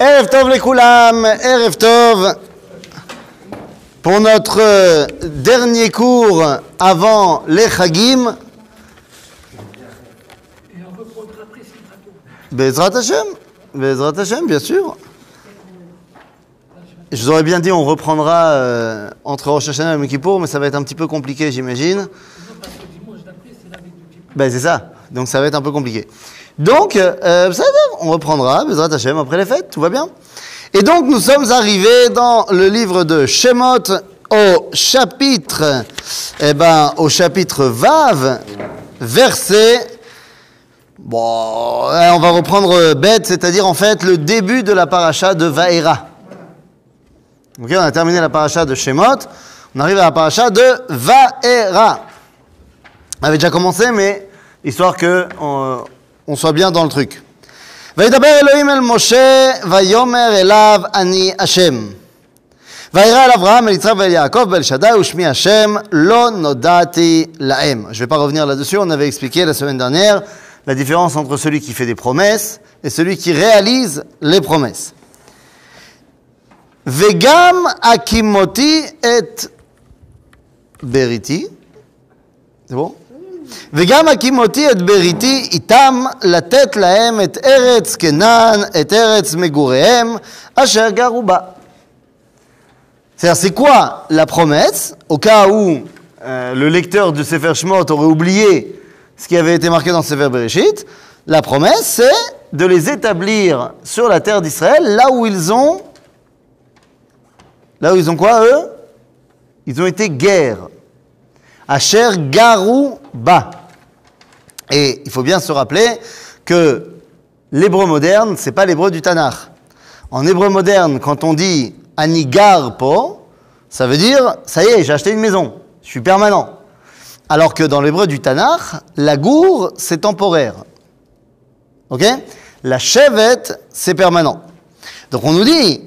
Erev Tov Koulam, Erev Tov. Pour notre euh, dernier cours avant les Chagim. Bezrat Hashem, Bezrat Hashem, bien sûr. Je vous aurais bien dit on reprendra euh, entre Rosh Hashanah et Yom Kippour, mais ça va être un petit peu compliqué, j'imagine. Ben c'est ça, donc ça va être un peu compliqué. Donc, euh, va, on reprendra, Bezrat Hashem, après les fêtes, tout va bien. Et donc, nous sommes arrivés dans le livre de Shemot au chapitre, eh ben, au chapitre Vav, verset, bon, eh, on va reprendre bête, c'est-à-dire en fait le début de la paracha de Vaera. Ok, on a terminé la paracha de Shemot, on arrive à la paracha de Vaera. On avait déjà commencé, mais histoire que on soit bien dans le truc. וידבר אלוהים אל משה, ויאמר אליו אני השם. וירא אל אברהם, אל יצחק ואל יעקב, ואל שדי ושמי השם, לא נודעתי להם. Je ne vais pas revenir là-dessus, on avait expliqué la semaine dernière la différence entre celui qui fait des promesses et celui qui réalise les promesses. וגם הקימותי את בריתי, זה bon? וגם הקים אותי את בריתי איתם לתת להם את ארץ כנען, את ארץ מגוריהם, אשר גרו בה. C'est-à-dire, c'est quoi la promesse Au cas où euh, le lecteur du Sefer Shemot aurait oublié ce qui avait été marqué dans le Sefer Bereshit, la promesse, c'est de les établir sur la terre d'Israël, là où ils ont... Là où ils ont quoi, eux Ils ont été guerre. Asher Garou Ba. Et il faut bien se rappeler que l'hébreu moderne, c'est pas l'hébreu du Tanakh. En hébreu moderne, quand on dit Anigar Po, ça veut dire ça y est, j'ai acheté une maison, je suis permanent. Alors que dans l'hébreu du Tanakh, la gour, c'est temporaire. Ok? La chevette, c'est permanent. Donc on nous dit,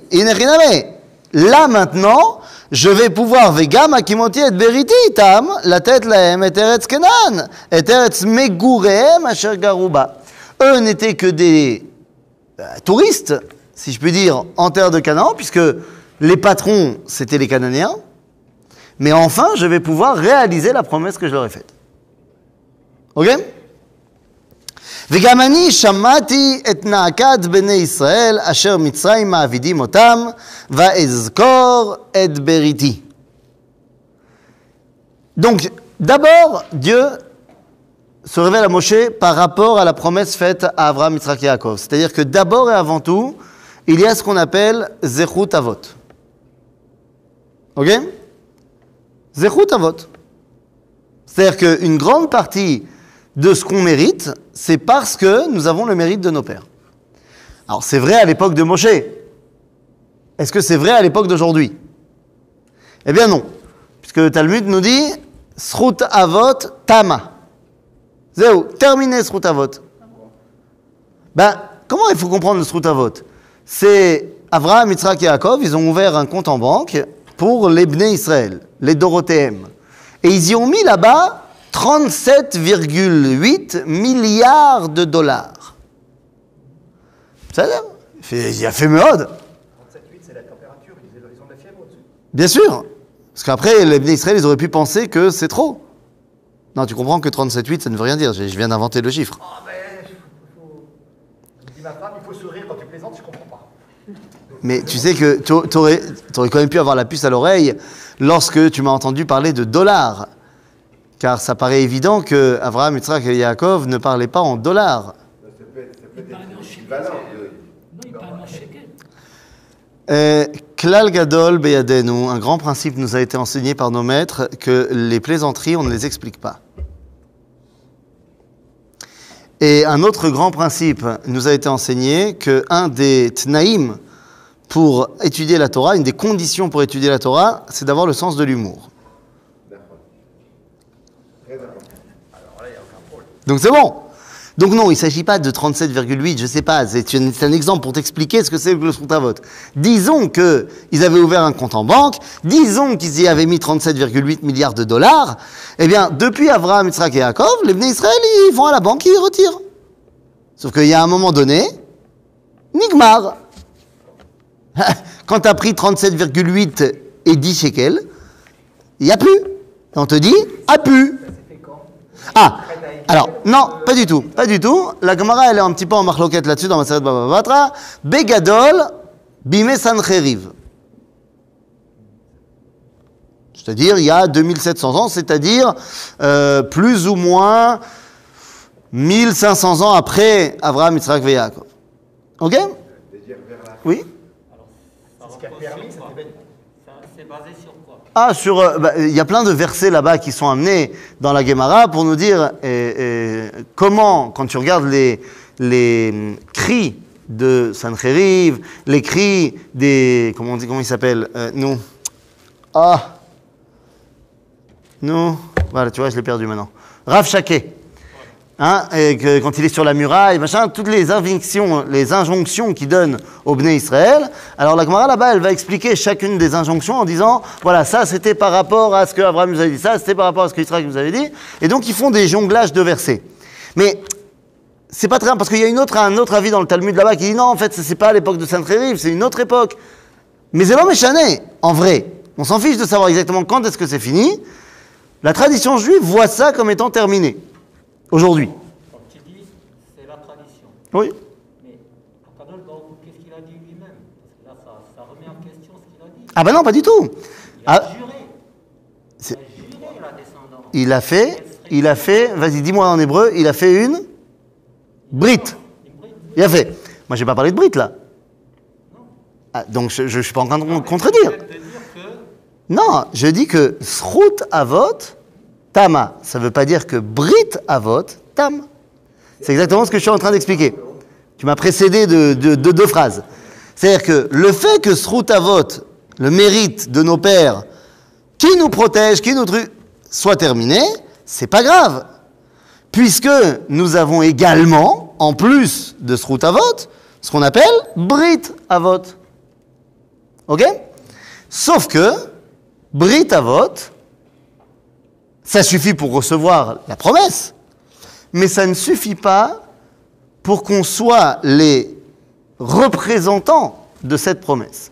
là maintenant, je vais pouvoir, vegam akimoti et beriti itam, la tête lahem et eretz kenan, et eretz megurehem asher garuba. Eux n'étaient que des euh, touristes, si je puis dire, en terre de Canaan, puisque les patrons, c'était les Cananéens. Mais enfin, je vais pouvoir réaliser la promesse que je leur ai faite. Ok? וגם אני שמעתי את נאקת בני ישראל אשר מצרים מעבידים אותם, ואזכור את בריתי. Donc, d'abord, Dieu se révèle à Moshe par rapport à la promesse faite à Abraham, Yitzhak et Yaakov. C'est-à-dire que d'abord et avant tout, il y a ce qu'on appelle Zechut Avot. Ok Zechut Avot. C'est-à-dire qu'une grande partie de ce qu'on mérite, c'est parce que nous avons le mérite de nos pères. Alors c'est vrai à l'époque de Moshe. Est-ce que c'est vrai à l'époque d'aujourd'hui? Eh bien non. Puisque le Talmud nous dit Srut Avot Tama. Zéou, terminé Srut Avot. Ben, comment il faut comprendre le Srut Avot? C'est Avraham, Yitzhak et Yaakov, ils ont ouvert un compte en banque pour les Bnei Israël, les Dorothéem. Et ils y ont mis là-bas 37,8 milliards de dollars. Ça Il a fait mode. 37,8, c'est la température, ils ont de la fièvre au-dessus. Bien sûr. Parce qu'après, les Israël, ils auraient pu penser que c'est trop. Non, tu comprends que 37,8, ça ne veut rien dire. Je viens d'inventer le chiffre. Ah ben, il faut... Je dis ma femme, il faut sourire quand tu plaisantes, je comprends pas. Mais tu sais que tu aurais, quand même pu avoir la puce à l'oreille lorsque tu m'as entendu parler de dollars. Car ça paraît évident que Abraham, Yitzhak et Yaakov ne parlaient pas en dollars. Euh, Klal Gadol Beyadenu, un grand principe nous a été enseigné par nos maîtres que les plaisanteries, on ne les explique pas. Et un autre grand principe nous a été enseigné que un des tnaïm pour étudier la Torah, une des conditions pour étudier la Torah, c'est d'avoir le sens de l'humour. Donc c'est bon. Donc non, il ne s'agit pas de 37,8, je ne sais pas, c'est un exemple pour t'expliquer ce que c'est que le Srutavot. Disons qu'ils avaient ouvert un compte en banque, disons qu'ils y avaient mis 37,8 milliards de dollars, eh bien, depuis Abraham, Yitzhak et Yaakov, les Bnei Israël, ils vont à la banque et ils retirent. Sauf qu'il y a un moment donné, Nigmar. Quand tu as pris 37,8 et 10 shekels, il n'y a plus. On te dit, a plus. Ah, alors, non, pas du tout, pas du tout. La Gemara, elle est un petit peu en marloquette là-dessus dans ma série de Baba Batra. Begadol, bime sancheriv. C'est-à-dire, il y a 2700 ans, c'est-à-dire euh, plus ou moins 1500 ans après Abraham, Yitzhak et Yaakov. Ok? Oui C'est ce qui a permis événement. C'est basé sur quoi Ah, sur, euh, bah, il y a plein de versets là-bas qui sont amenés dans la Gemara pour nous dire euh, euh, comment, quand tu regardes les, les cris de Sancheriv, les cris des, comment on dit, comment ils s'appellent, euh, nous, ah, nous, voilà, tu vois, je l'ai perdu maintenant. Rav Shaké. Hein, quand il est sur la muraille, machin, toutes les injonctions, les injonctions qu'il donne au Bné Israël. Alors la Gemara là-bas, elle va expliquer chacune des injonctions en disant, voilà, ça c'était par rapport à ce que Abraham nous avait dit, ça c'était par rapport à ce que Israël nous avait dit. Et donc ils font des jonglages de versets. Mais c'est pas très bien parce qu'il y a une autre, un autre avis dans le Talmud là-bas qui dit non, en fait, c'est pas l'époque de Saint-Rérive, c'est une autre époque. Mais c'est l'homme échané, en vrai. On s'en fiche de savoir exactement quand est-ce que c'est fini. La tradition juive voit ça comme étant terminé. Aujourd'hui. Tu dis, c'est la tradition. Oui. Mais qu'est-ce qu'il a dit lui-même? Parce que là, ça, ça remet en question ce qu'il a dit. Ah bah non, pas du tout. Il a Ah, juré. Il a juré la descendance. il a fait, il a fait, vas-y, dis-moi en hébreu, il a fait une brite. Il a fait. Moi, j'ai pas parlé de brite là. Ah, donc, je, je, suis pas en train de con- contredire. Non, je dis que srout avot tama. Ça ne veut pas dire que brit avot tam. C'est exactement ce que je suis en train d'expliquer. Tu m'as précédé de, de- de deux phrases. C'est-à-dire que le fait que srout avot, le mérite de nos pères, qui nous protège, qui nous truc, soit terminé, c'est pas grave. Puisque nous avons également, en plus de srout avot, ce qu'on appelle brit avot. Ok? Sauf que, Brit Avot, ça suffit pour recevoir la promesse, mais ça ne suffit pas pour qu'on soit les représentants de cette promesse.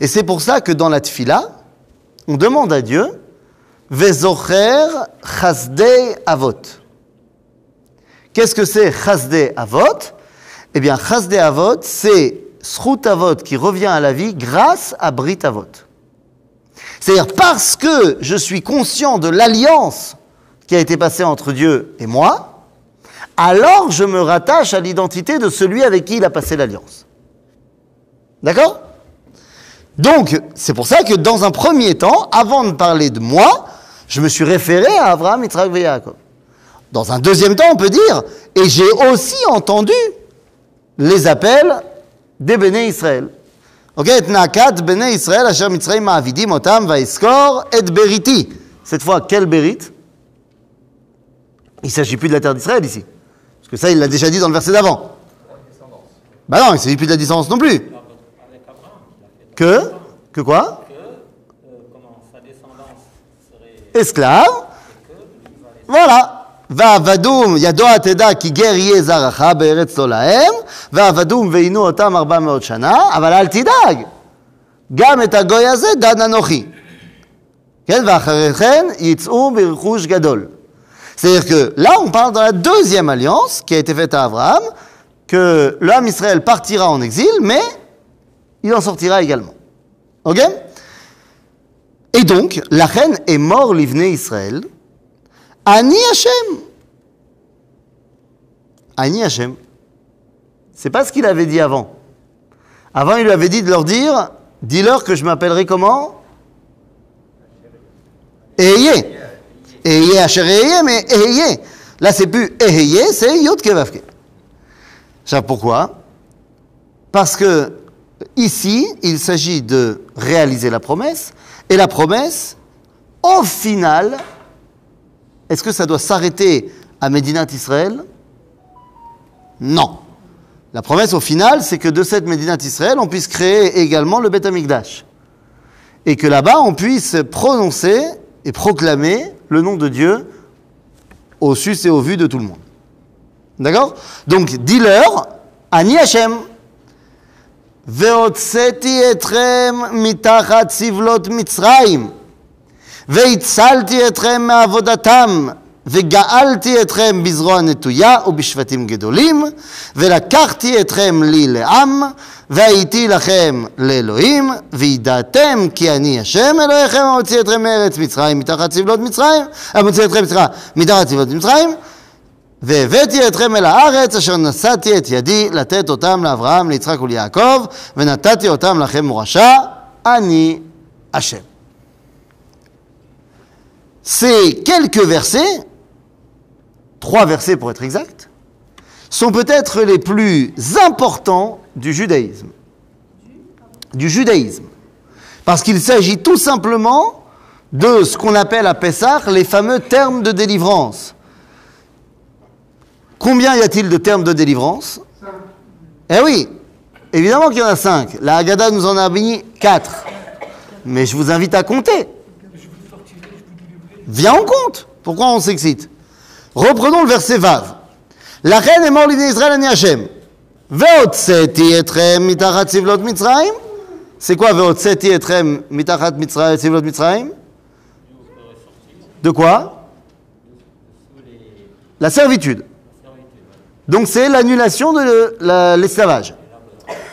Et c'est pour ça que dans la Tfila, on demande à Dieu, Vezocher Chasdei Avot. Qu'est-ce que c'est Chasdei Avot? Eh bien, Chasdei Avot, c'est Srut Avot qui revient à la vie grâce à Brit Avot. C'est-à-dire parce que je suis conscient de l'alliance qui a été passée entre Dieu et moi, alors je me rattache à l'identité de celui avec qui il a passé l'alliance. D'accord? Donc, c'est pour ça que dans un premier temps, avant de parler de moi, je me suis référé à Abraham, Yitzhak et Yaakov. Dans un deuxième temps, on peut dire, et j'ai aussi entendu les appels des béné Israël. Ok, et nakat béné Israël, asher mitzrayim ma'avidim otam va'iskor et beriti. Cette fois, quel bérit Il ne s'agit plus de la terre d'Israël ici. Parce que ça, il l'a déjà dit dans le verset d'avant. Bah non, il ne s'agit plus de la descendance non plus. Que? Que quoi? Que euh, comment, sa descendance serait Esclave. Voilà. ועבדום, ידוע תדע כי גר יהיה זרעך בארץ לא להם, ועבדום ועינו אותם ארבע מאות שנה, אבל אל תדאג, גם את הגוי הזה דן אנוכי. כן, ואחרי כן יצאו ברכוש גדול. C'est-à-dire que là, on parle dans la deuxième alliance qui a été faite à Abraham, que l'homme Israël partira en exil, mais il en sortira également. Ok Et donc, la reine est mort l'ivné Israël, Ani Hashem. Ani Hashem. C'est pas ce qu'il avait dit avant. Avant, il lui avait dit de leur dire, dis-leur que je m'appellerai comment? Ehye. Ehye, Ehye, mais Ehye. Là, c'est plus Ehye, c'est Yod Kevavke. Pourquoi? Parce que ici, il s'agit de réaliser la promesse, et la promesse, au final, est-ce que ça doit s'arrêter à Médinat Israël Non. La promesse au final, c'est que de cette Médinat Israël, on puisse créer également le Beth Amikdash. Et que là-bas, on puisse prononcer et proclamer le nom de Dieu au sus et au vu de tout le monde. D'accord? Donc, dis-leur, Ani Hashem, Veotseti etrem mitachat sivlot mitzraim. והצלתי אתכם מעבודתם, וגאלתי אתכם בזרוע נטויה ובשבטים גדולים, ולקחתי אתכם לי לעם, והייתי לכם לאלוהים, וידעתם כי אני השם אלוהיכם המוציא אתכם מארץ מצרים מתחת סבלות מצרים, המוציא אתכם, סליחה, מתחת סבלות מצרים, והבאתי אתכם אל הארץ אשר נשאתי את ידי לתת אותם לאברהם, ליצחק וליעקב, ונתתי אותם לכם מורשה, אני השם. Ces quelques versets, trois versets pour être exact, sont peut-être les plus importants du judaïsme. Du judaïsme. Parce qu'il s'agit tout simplement de ce qu'on appelle à Pessah les fameux termes de délivrance. Combien y a-t-il de termes de délivrance? Eh oui, évidemment qu'il y en a cinq. La Haggadah nous en a mis quatre. Mais je vous invite à compter. Viens en compte. Pourquoi on s'excite? Reprenons le verset Vav. La reine est mort Israël ani Hashem. Veotseti etrem mitachat sivlot mitzrayim? C'est quoi Veotseti etrem mitachat sivlot mitzrayim? De quoi? La servitude. Donc c'est l'annulation de la- l'esclavage.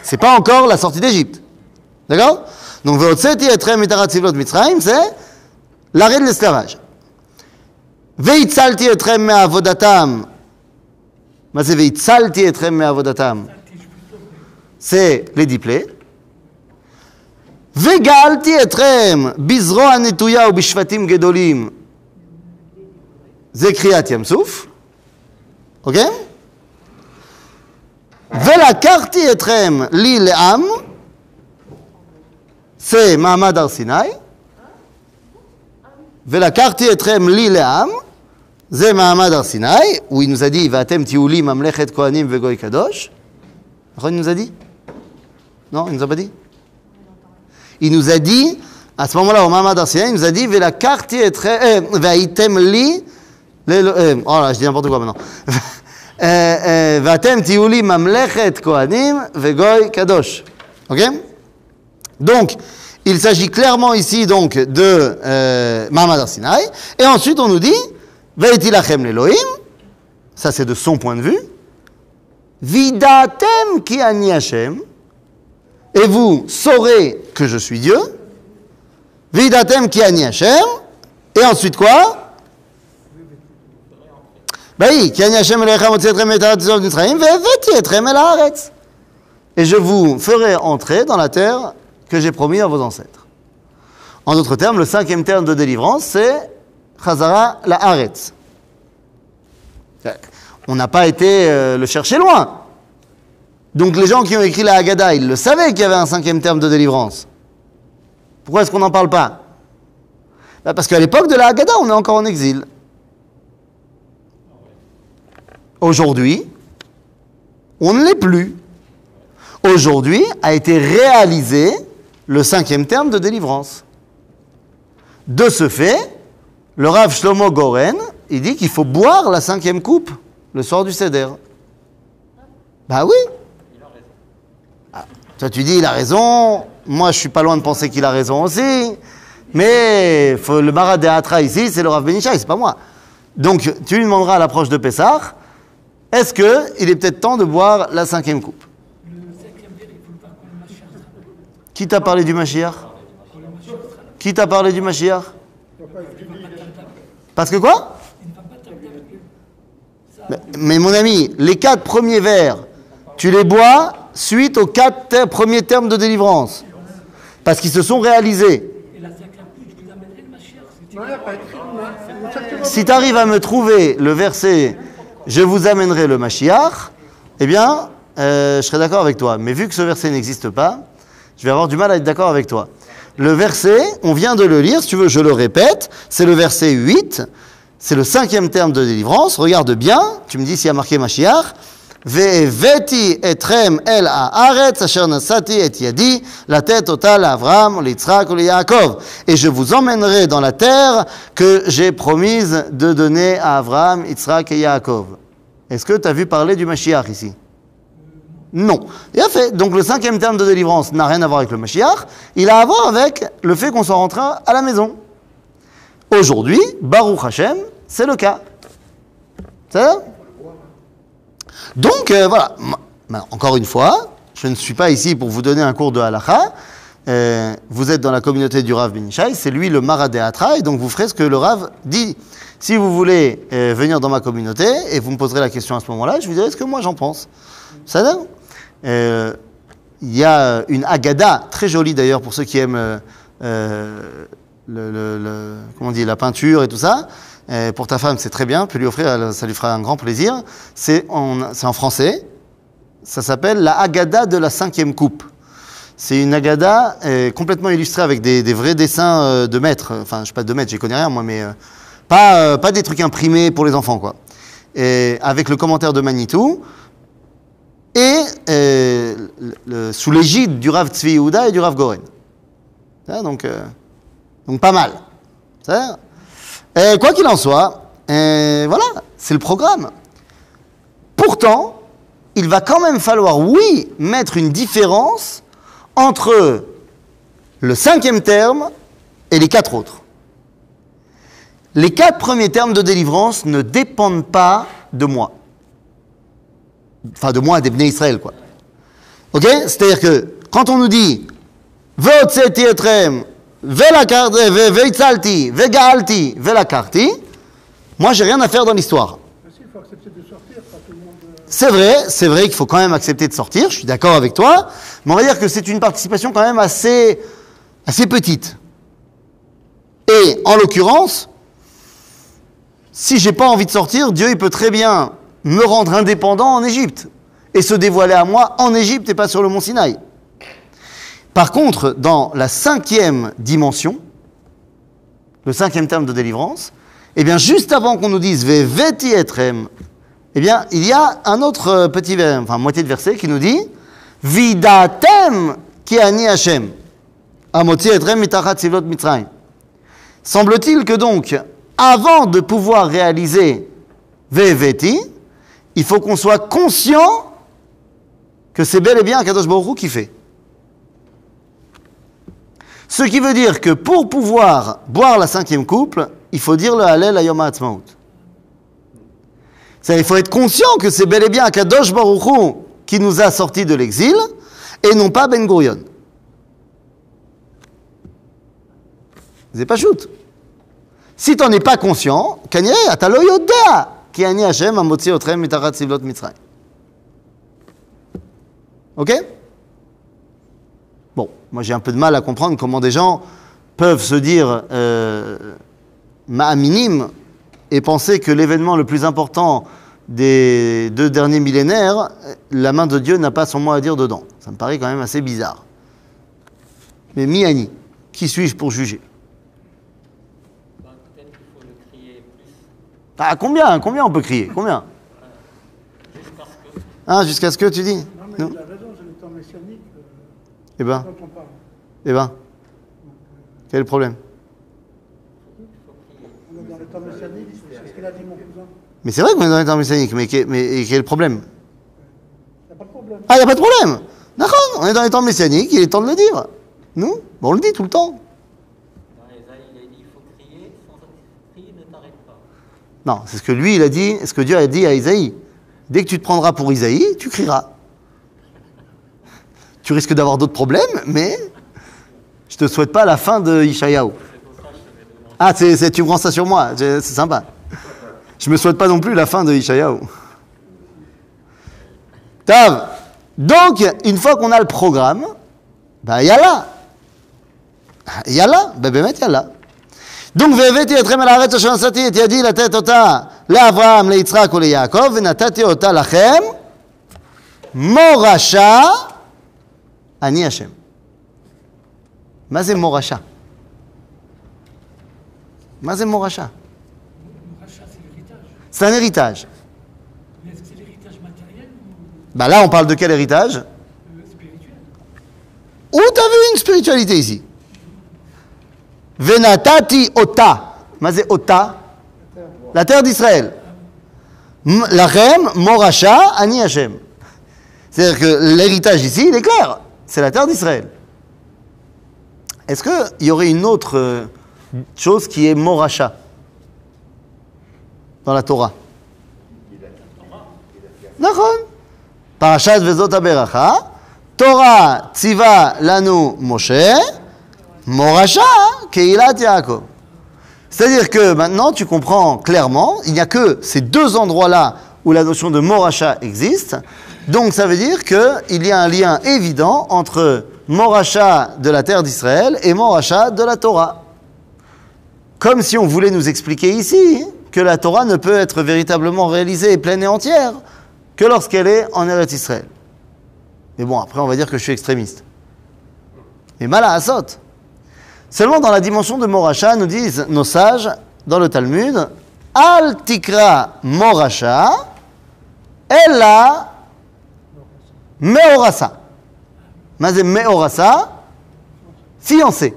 C'est pas encore la sortie d'Égypte. D'accord? Donc Veotseti etrem mitachat sivlot mitzrayim, c'est l'arrêt de l'esclavage. והצלתי אתכם מעבודתם. מה זה והצלתי אתכם מעבודתם? Les diplés. וגאלתי אתכם בזרוע נטויה ובשבטים גדולים. זה קריאת ים סוף, אוקיי? ולקחתי אתכם לי לעם, זה מעמד הר סיני. ולקחתי אתכם לי לעם, Ze Mahamad Ar Sinai, où il nous a dit Vatem Tiouli Mamlechet Kohanim Vegoy Kadosh. Il nous a dit? Non, il nous a pas dit? Il nous a dit, à ce moment-là, au Mahamad Ar il nous a dit Vela Karti Etre, euh, Li. Euh, oh là, je dis n'importe quoi maintenant. Euh, Vatem Tiouli Mamlechet Kohanim Vegoy Kadosh. Ok? Donc, il s'agit clairement ici donc de Mahamad Ar Et ensuite, on nous dit. L'Elohim. Ça, c'est de son point de vue. Vidatem ki ani Hashem. Et vous saurez que je suis Dieu. Vidatem ki ani Hashem. Et ensuite quoi? Haaretz. Et je vous ferai entrer dans la terre que j'ai promis à vos ancêtres. En d'autres termes, le cinquième terme de délivrance, c'est Chazara la Haaretz. On n'a pas été euh, le chercher loin. Donc les gens qui ont écrit la Haggadah, ils le savaient qu'il y avait un cinquième terme de délivrance. Pourquoi est-ce qu'on n'en parle pas? Bah, Parce qu'à l'époque de la Haggadah, on est encore en exil. Aujourd'hui, on ne l'est plus. Aujourd'hui a été réalisé le cinquième terme de délivrance. De ce fait, le Rav Shlomo Goren, il dit qu'il faut boire la cinquième coupe le soir du Seder. Bah oui. Ah, toi tu dis il a raison, moi je suis pas loin de penser qu'il a raison aussi, mais faut- le Marat ici, c'est le Rav Benishai, c'est pas moi. Donc tu lui demanderas à l'approche de Pessah, est-ce qu'il est peut-être temps de boire la cinquième coupe? Qui t'a parlé du Mashiach? Qui t'a parlé du Mashiach? Parce que quoi mais, mon ami, les quatre premiers vers, tu les bois suite aux quatre premiers termes de délivrance. Parce qu'ils se sont réalisés. Si tu arrives à me trouver le verset Je vous amènerai le Mashiach, eh bien, euh, je serai d'accord avec toi. Mais vu que ce verset n'existe pas, je vais avoir du mal à être d'accord avec toi. Le verset, on vient de le lire, si tu veux, je le répète, c'est le verset 8, c'est le cinquième terme de délivrance. Regarde bien, tu me dis s'il y a marqué Mashiach. Ve'eveti etrem el haaretz asher nasati et yadi la tête total Avram, l'Yitzhak ou Yaakov. Et je vous emmènerai dans la terre que j'ai promise de donner à Avram, Yitzhak et Yaakov. Est-ce que tu as vu parler du Mashiach ici? Non. Il a fait. Donc le cinquième terme de délivrance n'a rien à voir avec le Mashiach. Il a à voir avec le fait qu'on soit rentré à la maison. Aujourd'hui, Baruch Hashem, c'est le cas. C'est ça Donc euh, voilà. Encore une fois, je ne suis pas ici pour vous donner un cours de halakha. Euh, vous êtes dans la communauté du Rav Benishai, c'est lui le Maradéatra, et donc vous ferez ce que le Rav dit. Si vous voulez euh, venir dans ma communauté, et vous me poserez la question à ce moment-là, je vous dirai ce que moi j'en pense. Ça Euh, Il y a une agada, très jolie d'ailleurs pour ceux qui aiment euh, euh, comment on dit, la peinture et tout ça. Euh, pour ta femme, c'est très bien, peut lui offrir, ça lui fera un grand plaisir. C'est en, français, ça s'appelle la Agada de la cinquième coupe. C'est une Agada complètement illustrée avec des, vrais dessins de maîtres. Enfin, je sais pas de maîtres, j'y connais rien moi, mais pas, pas des trucs imprimés pour les enfants, quoi. Et avec le commentaire de Manitou et euh, sous l'égide du Rav Tzvi Yehuda et du Rav Goren. Donc, euh, donc pas mal. Quoi qu'il en soit, voilà, c'est le programme. Pourtant, il va quand même falloir, oui, mettre une différence entre le cinquième terme et les quatre autres. Les quatre premiers termes de délivrance ne dépendent pas de moi. Enfin, de moi, des Bnei Israël, quoi. Ok? C'est-à-dire que quand on nous dit Veotseti etrem, veitzalti, vegalti, velakarti, moi, j'ai rien à faire dans l'histoire. Euh, C'est vrai, c'est vrai qu'il faut quand même accepter de sortir, je suis d'accord avec toi, mais on va dire que c'est une participation quand même assez, assez petite. Et en l'occurrence, si j'ai pas envie de sortir, Dieu il peut très bien me rendre indépendant en Égypte et se dévoiler à moi en Égypte et pas sur le mont Sinaï. Par contre, dans la cinquième dimension, le cinquième terme de délivrance, eh bien, juste avant qu'on nous dise Ve veti etrem, eh bien, il y a un autre euh, petit, enfin, moitié de verset qui nous dit Vidatem ki ani Hashem. Amoti etrem mitachat sivlot mitzrayim. Semble-t-il que donc, avant de pouvoir réaliser Veveti, il faut qu'on soit conscient que c'est bel et bien Kadosh Baruch qui fait. Ce qui veut dire que pour pouvoir boire la cinquième couple, il faut dire le Hallel à Yom Ha'atzmaut. Il faut être conscient que c'est bel et bien Kadosh Baruch qui nous a sortis de l'exil et non pas Ben Gurion. C'est pas shoot. Si t'en es pas conscient, Kanye, ataloyoda, כי אני השם המוציא אתכם מתחת סבלות מצרים. Ok Bon, moi j'ai un peu de mal à comprendre comment des gens peuvent se dire euh, minime et penser que l'événement le plus important des deux derniers millénaires, la main de Dieu n'a pas son mot à dire dedans. Ça me paraît quand même assez bizarre. Mais Miani, qui suis-je pour juger Ah, combien Combien on peut crier Combien jusqu'à ce que Hein, jusqu'à ce que tu dis Non, mais Non il a raison, c'est le temps messianique euh, Eh ben, dont on parle. eh ben, quel est le problème On est dans le temps messianique, c'est ce qu'il a dit mon cousin. Mais c'est vrai qu'on est dans les temps messianiques, mais, quel- mais et quel est le problème Il n'y a pas de problème. Ah, il n'y a pas de problème D'accord, on est dans les temps messianiques, il est temps de le dire. Nous On le dit tout le temps. dans Esaïe, il a dit il faut crier, sans crier ne t'arrête pas. Non, c'est ce que lui, il a dit, ce que Dieu a dit à Isaïe. Dès que tu te prendras pour Isaïe, tu crieras. Tu risques d'avoir d'autres problèmes, mais je te souhaite pas la fin de Ishayahu. Ah, tu prends ça sur moi, c'est sympa. Je me souhaite pas non plus la fin de Ishayahu. Tav. Donc, une fois qu'on a le programme, bah yala. Yala, bah bémet yala. donc והבאתי אתכם אל הארץ אשר נשאתי את ידי לתת אותה לאברהם, ליצחק וליעקב, ונתתי אותה לכם מורשה, אני השם. מה זה מורשה? מה זה מורשה? Rachat, c'est l'héritage. C'est un héritage. Mais est-ce que c'est l'héritage matériel ou Bah là, on parle de quel héritage euh, spirituel Où t'as vu une spiritualité ici Venatati ota. ota? La terre d'Israël. Lachem, Moracha, Ani Hashem. C'est-à-dire que l'héritage ici, il est clair. C'est la terre d'Israël. Est-ce qu'il y aurait une autre euh, chose qui est Moracha? Dans la Torah D'accord. Parashat Vezot Torah tziva lanu Moshe. Moracha, hein, Keilat Yaakov. C'est-à-dire que maintenant, tu comprends clairement, il n'y a que ces deux endroits-là où la notion de Moracha existe. Donc, ça veut dire qu'il y a un lien évident entre Moracha de la terre d'Israël et Moracha de la Torah. Comme si on voulait nous expliquer ici que la Torah ne peut être véritablement réalisée pleine et entière que lorsqu'elle est en Eretz Israël. Mais bon, après, on va dire que je suis extrémiste. Mais mal à Assot. Seulement dans la dimension de Moracha, nous disent nos sages dans le Talmud, Al tikra Moracha, Ella Meorasa. Mazé Meorasa, fiancé.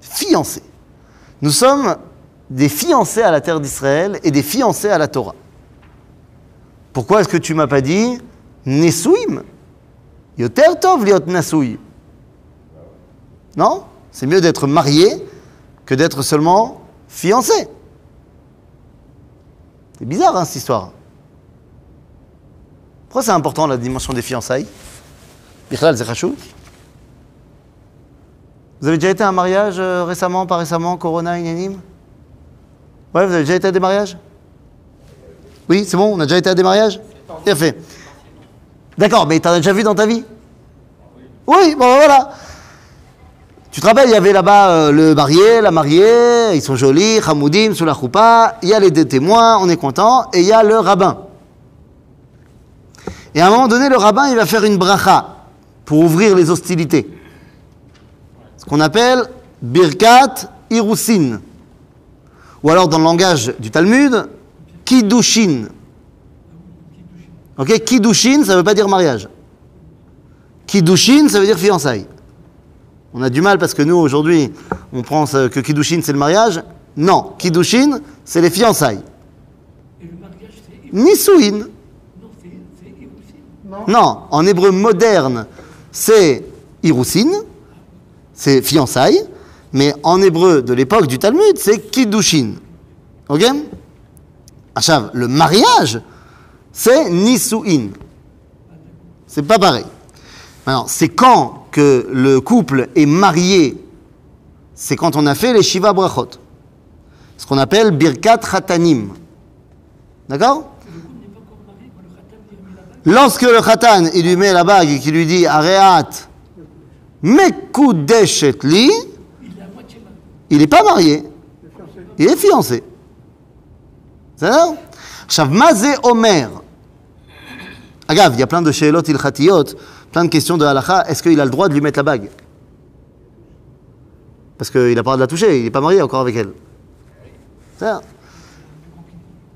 Fiancé. Nous sommes des fiancés à la terre d'Israël et des fiancés à la Torah. Pourquoi est-ce que tu m'as pas dit Nesuim Yoter tov liot nasui. Non? C'est mieux d'être marié que d'être seulement fiancé. C'est bizarre, hein, cette histoire. Pourquoi c'est important la dimension des fiançailles? Bichlal, c'est chachou. Vous avez déjà été à un mariage euh, récemment, pas récemment, Corona, Inanim Ouais, vous avez déjà été à des mariages? Oui, c'est bon, on a déjà été à des mariages? Bien fait. D'accord, mais t'en as déjà vu dans ta vie? Oui, bon voilà. Tu te rappelles, il y avait là-bas euh, le marié, la mariée, ils sont jolis, Hamoudim, sous la il y a les deux témoins, on est content, et il y a le rabbin. Et à un moment donné, le rabbin, il va faire une bracha pour ouvrir les hostilités. Ce qu'on appelle Birkat Irusin. Ou alors dans le langage du Talmud, Kiddushin. Ok Kiddushin, ça ne veut pas dire mariage. Kiddushin, ça veut dire fiançailles. On a du mal parce que nous, aujourd'hui, on pense euh, que Kiddushin, c'est le mariage. Non, Kiddushin, c'est les fiançailles. Et le mariage, c'est Nisuin. Non, c'est c'est Iroussine. Non, en hébreu moderne, c'est Irusin, c'est fiançailles, mais en hébreu de l'époque du Talmud, c'est Kiddushin. Ok? Achav, le mariage, c'est Nisuin. C'est pas pareil. Alors, c'est quand que le couple est marié, c'est quand on a fait les Shiva Brachot. Ce qu'on appelle Birkat Khatanim. D'accord. Lorsque le khatan, il lui met la bague et qu'il lui dit Areat, Mekudeshet li, Il n'est pas marié. Il est fiancé. C'est ça Omer. Agav, il y a plein de sheelot ilchatiyot, plein de questions de halacha. Est-ce qu'il a le droit de lui mettre la bague? Parce qu'il n'a pas de la toucher, il n'est pas marié encore avec elle. Ça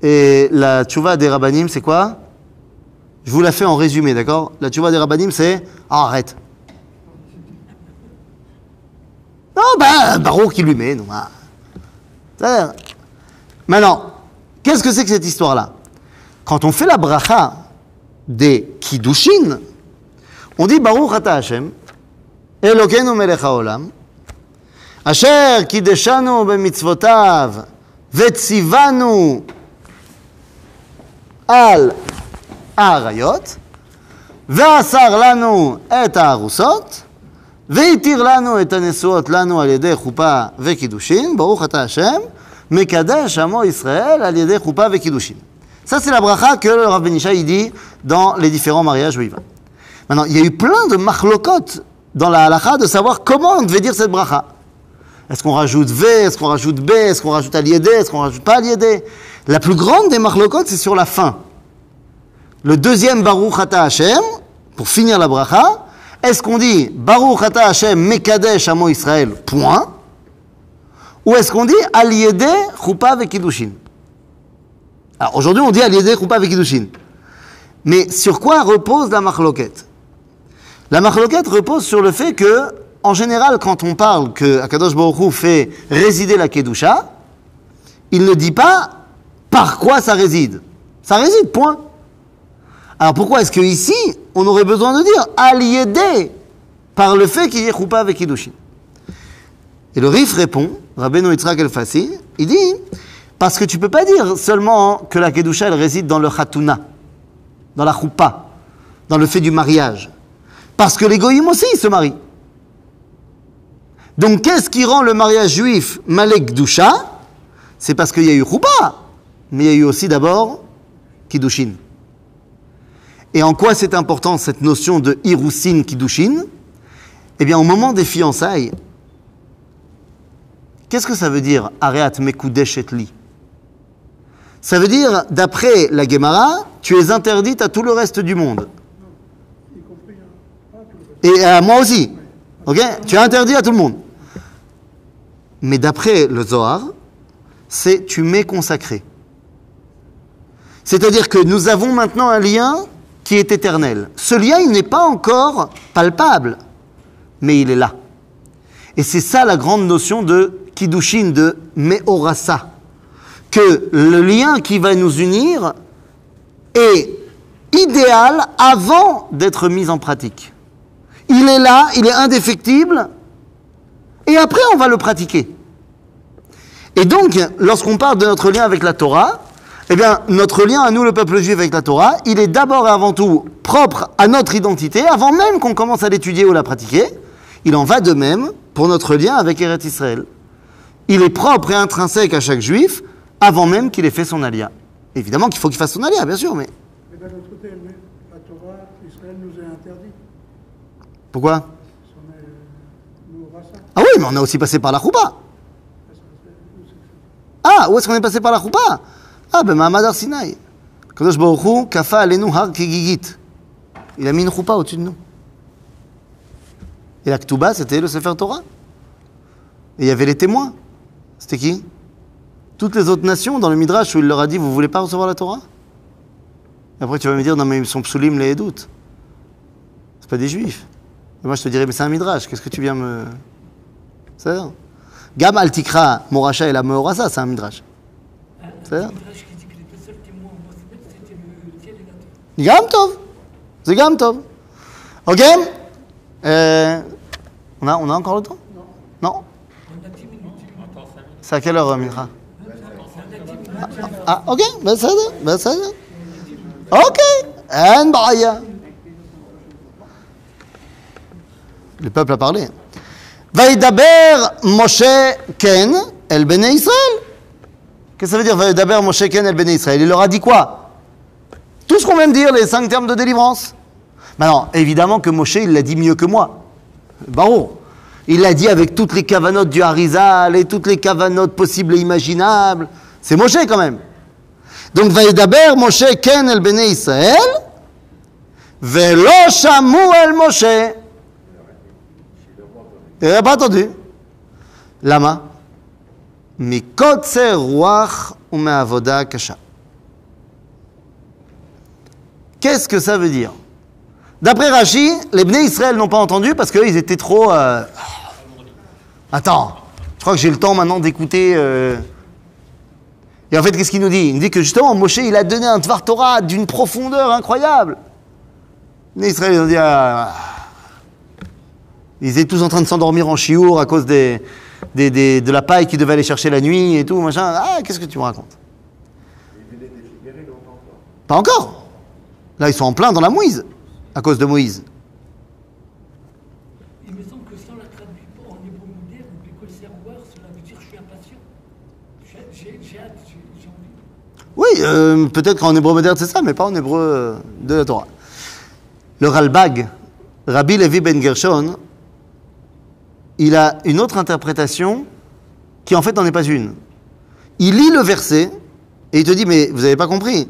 Et la tchouva des rabbanim, c'est quoi? Je vous la fais en résumé, d'accord? La tchouva des rabbanim, c'est Ah, arrête. Non, ben, Baruch qui lui met. Non, ah. C'est-à-dire- Maintenant, qu'est-ce que c'est que cette histoire-là? Quand on fait la bracha des kiddushin, on dit Baruch ata Hashem, Elokeinu melech haolam, asher kiddeshanu b'mitzvotav, vetzivanu על האריות, ואסר לנו את הארוסות, והתיר לנו את הנשואות לנו על ידי חופה וקידושין, ברוך אתה השם, מקדש עמו ישראל על ידי חופה וקידושין. Ça, c'est la bracha que le Rav Benishai dit dans les différents mariages où il va. Maintenant, il y a eu plein de machlokot dans la halakha de savoir comment on devait dire cette bracha. Est-ce qu'on rajoute V Est-ce qu'on rajoute B Est-ce qu'on rajoute Aliédé Est-ce qu'on rajoute pas Aliédé La plus grande des machlokot, c'est sur la fin. Le deuxième Baruch Ata Hashem, pour finir la bracha, est-ce qu'on dit Baruch Ata Hashem Mekadesh Amo Israël, point? Ou est-ce qu'on dit Aliédé Choupa Vekidushin Alors aujourd'hui, on dit Aliédé Choupa Vekidushin. Mais sur quoi repose la machloket? La machloket repose sur le fait que, en général, quand on parle que Akadosh Baruch fait résider la Kedusha, il ne dit pas par quoi ça réside. Ça réside, point. Alors pourquoi est-ce que ici, on aurait besoin de dire aliédé par le fait qu'il y ait choupa avec Kiddushin? Et le Rif répond, Rabbeinu Yitzhak El Fassi, il dit parce que tu peux pas dire seulement que la Kedusha elle réside dans le Hatuna, dans la choupa, dans le fait du mariage. Parce que les aussi se marient. Donc qu'est-ce qui rend le mariage juif Malek Dusha C'est parce qu'il y a eu choupa, mais il y a eu aussi d'abord Kiddushin. Et en quoi c'est important cette notion de Hirusin Kiddushin? Eh bien, au moment des fiançailles, qu'est-ce que ça veut dire Areat Mekudesh et li Ça veut dire, d'après la Gemara, tu es interdite à tout le reste du monde. Et à moi aussi. Ok? Tu es interdit à tout le monde. Mais d'après le Zohar, c'est tu m'es consacré. C'est-à-dire que nous avons maintenant un lien qui est éternel. Ce lien, il n'est pas encore palpable, mais il est là. Et c'est ça la grande notion de Kiddushin, de Meorasa. Que le lien qui va nous unir est idéal avant d'être mis en pratique. Il est là, il est indéfectible, et après on va le pratiquer. Et donc, lorsqu'on parle de notre lien avec la Torah, eh bien, notre lien à nous, le peuple juif, avec la Torah, il est d'abord et avant tout propre à notre identité, avant même qu'on commence à l'étudier ou la pratiquer. Il en va de même pour notre lien avec Eretz Israël. Il est propre et intrinsèque à chaque juif, avant même qu'il ait fait son alia. Évidemment qu'il faut qu'il fasse son alia, bien sûr, mais Mais d'un autre côté, la Torah, Israël nous est interdit. Pourquoi. Ah oui, mais on a aussi passé par la choupa. Ah, où est-ce qu'on est passé par la choupa Ah, ben Mahamad Arsinaï. Kadosh kafa alenu har kigigit. Il a mis une choupa au-dessus de nous. Et la Ktuba, c'était le Sefer Torah. Et il y avait les témoins. C'était qui Toutes les autres nations dans le Midrash où il leur a dit Vous voulez pas recevoir la Torah Et après tu vas me dire Non, mais ils sont psulim les doutes. C'est pas des juifs. Moi, je te dirais, mais c'est un midrash, qu'est-ce que tu viens me. C'est ça Gam al-Tikra, Moracha et la Meorasa, c'est un midrash. C'est ça Gam Tov C'est Gam Tov Ok euh, on, a, on a encore le temps? Non. Non C'est à quelle heure, euh, Mitra? Ah, ah, ok, ben ça, ben ça. Ok, en baya. Le peuple a parlé. Vaïdaber Moshe Ken El Bene Israël. Qu'est-ce que ça veut dire Vaïdaber Moshe Ken El Bene Israël? Il leur a dit quoi? Tout ce qu'on vient de dire, les cinq termes de délivrance. Maintenant, évidemment que Moshe, il l'a dit mieux que moi. Barreau. Il l'a dit avec toutes les cavanotes du Harizal et toutes les cavanotes possibles et imaginables. C'est Moshe quand même. Donc, Vaïdaber Moshe Ken El Bene Israël. Velo Shamu El Moshe. Il n'avait pas attendu. Lama. Mikotse ruach umeavoda kasha. Qu'est-ce que ça veut dire? D'après Rashi, les Bnei Israël n'ont pas entendu parce qu'ils étaient trop. Euh, Attends, je crois que j'ai le temps maintenant d'écouter. Euh. Et en fait, qu'est-ce qu'il nous dit? Il nous dit que justement, Moshe, il a donné un Tvar Torah d'une profondeur incroyable. Les Israël, ils ont dit. Ah, ils étaient tous en train de s'endormir en chiour à cause des, des- des- de la paille qu'ils devaient aller chercher la nuit et tout, machin. Ah, qu'est-ce que tu me racontes? Pas encore. Là, ils sont en plein dans la mouise, à cause de Moïse. Il me semble que si on la traduit pas en hébreu moderne, cela veut dire je suis impatient. J'ai- J'ai j'ai hâte, j'ai j'ai envie. Oui, euh, peut-être qu'en hébreu moderne c'est ça, mais pas en hébreu euh, de la Torah. Le Ralbag, Rabbi Levi Ben Gershon, il a une autre interprétation qui en fait n'en est pas une. Il lit le verset et il te dit, mais vous n'avez pas compris.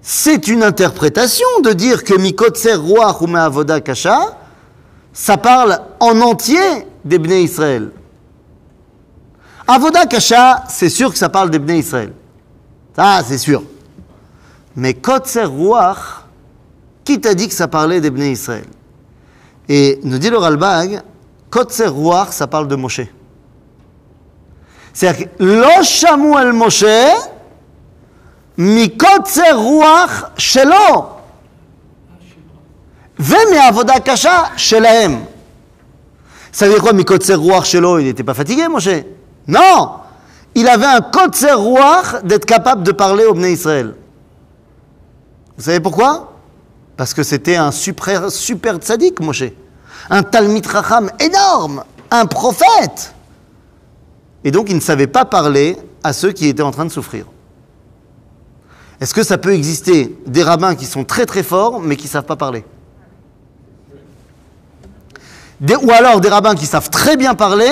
C'est une interprétation de dire que Mikotser Roi Avoda Kasha, ça parle en entier des Israël. Avoda Kasha, c'est sûr que ça parle des Israël. Ça, c'est sûr. Mais Kotzer Ruach, qui t'a dit que ça parlait des Israël? Et nous dit le Ralbag, Kotzer Ruach, ça parle de Moshe. C'est-à-dire que Lo Shamu el Moshe, מקוצר רוח שלו ומעבודה קשה שלהם. Ça veut dire quoi, מקוצר רוח שלו Il n'était pas fatigué, Moshe Non Il avait un kotzer ruach d'être capable de parler au Bnei Israël. Vous savez pourquoi Parce que c'était un super, super tzaddik, Moshe. Un Talmid Racham énorme, un prophète. Et donc il ne savait pas parler à ceux qui étaient en train de souffrir. Est-ce que ça peut exister des rabbins qui sont très très forts mais qui ne savent pas parler? Ou alors des rabbins qui savent très bien parler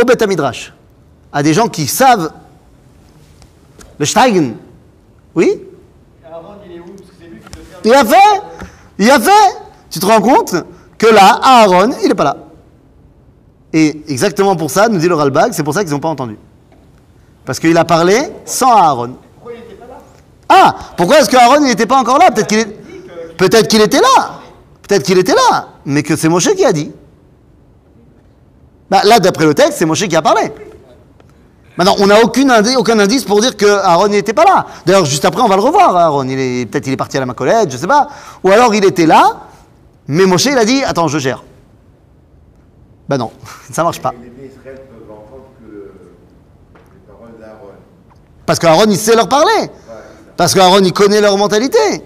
au Beth Midrash À des gens qui savent le Steigen. Oui Aaron, il est où Parce que c'est lui qui doit faire. Il a fait Il a fait Tu te rends compte que là, Aaron, il n'est pas là. Et exactement pour ça, nous dit le Ralbag, c'est pour ça qu'ils n'ont pas entendu. Parce qu'il a parlé sans Aaron. Pourquoi il n'était pas là? Ah Pourquoi est-ce que Aaron n'était pas encore là? Peut-être qu'il est... Était là Peut-être qu'il était là Mais que c'est Moshe qui a dit. Bah, là, d'après le texte, c'est Moshe qui a parlé. Maintenant, on n'a aucun indice pour dire que Aaron n'était pas là. D'ailleurs, juste après, on va le revoir, Aaron. Il est, peut-être il est parti à la Macolette, je sais pas. Ou alors il était là, mais Moshe, il a dit Attends, je gère. Bah non, ça marche pas. Parce qu'Aaron, il sait leur parler. Parce qu'Aaron, il connaît leur mentalité.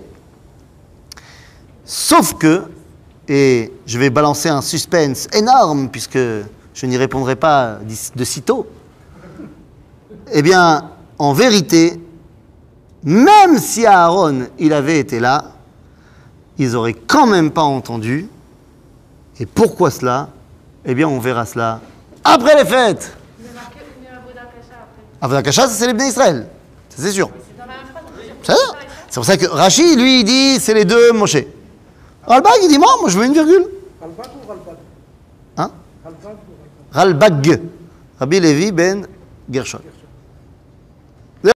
Sauf que, et je vais balancer un suspense énorme, puisque je n'y répondrai pas de sitôt, eh bien, en vérité, même si Aaron, il avait été là, ils auraient quand même pas entendu. Et pourquoi cela? Eh bien, on verra cela après les fêtes. Il est marqué Umi Avoda Kasha après. Avodah Kasha, ça c'est les Bnei Israël. Ça, c'est sûr. C'est dans la même phrase. on peut dire C'est Umi ça. Avoda Kasha. C'est pour ça que Rashi, lui, il dit c'est les deux Moshe. Ralbag, il dit moi, moi je veux une virgule. Ralbag ou Ralbag? Hein? Ralbag. Rabbi Levi ben Gershon.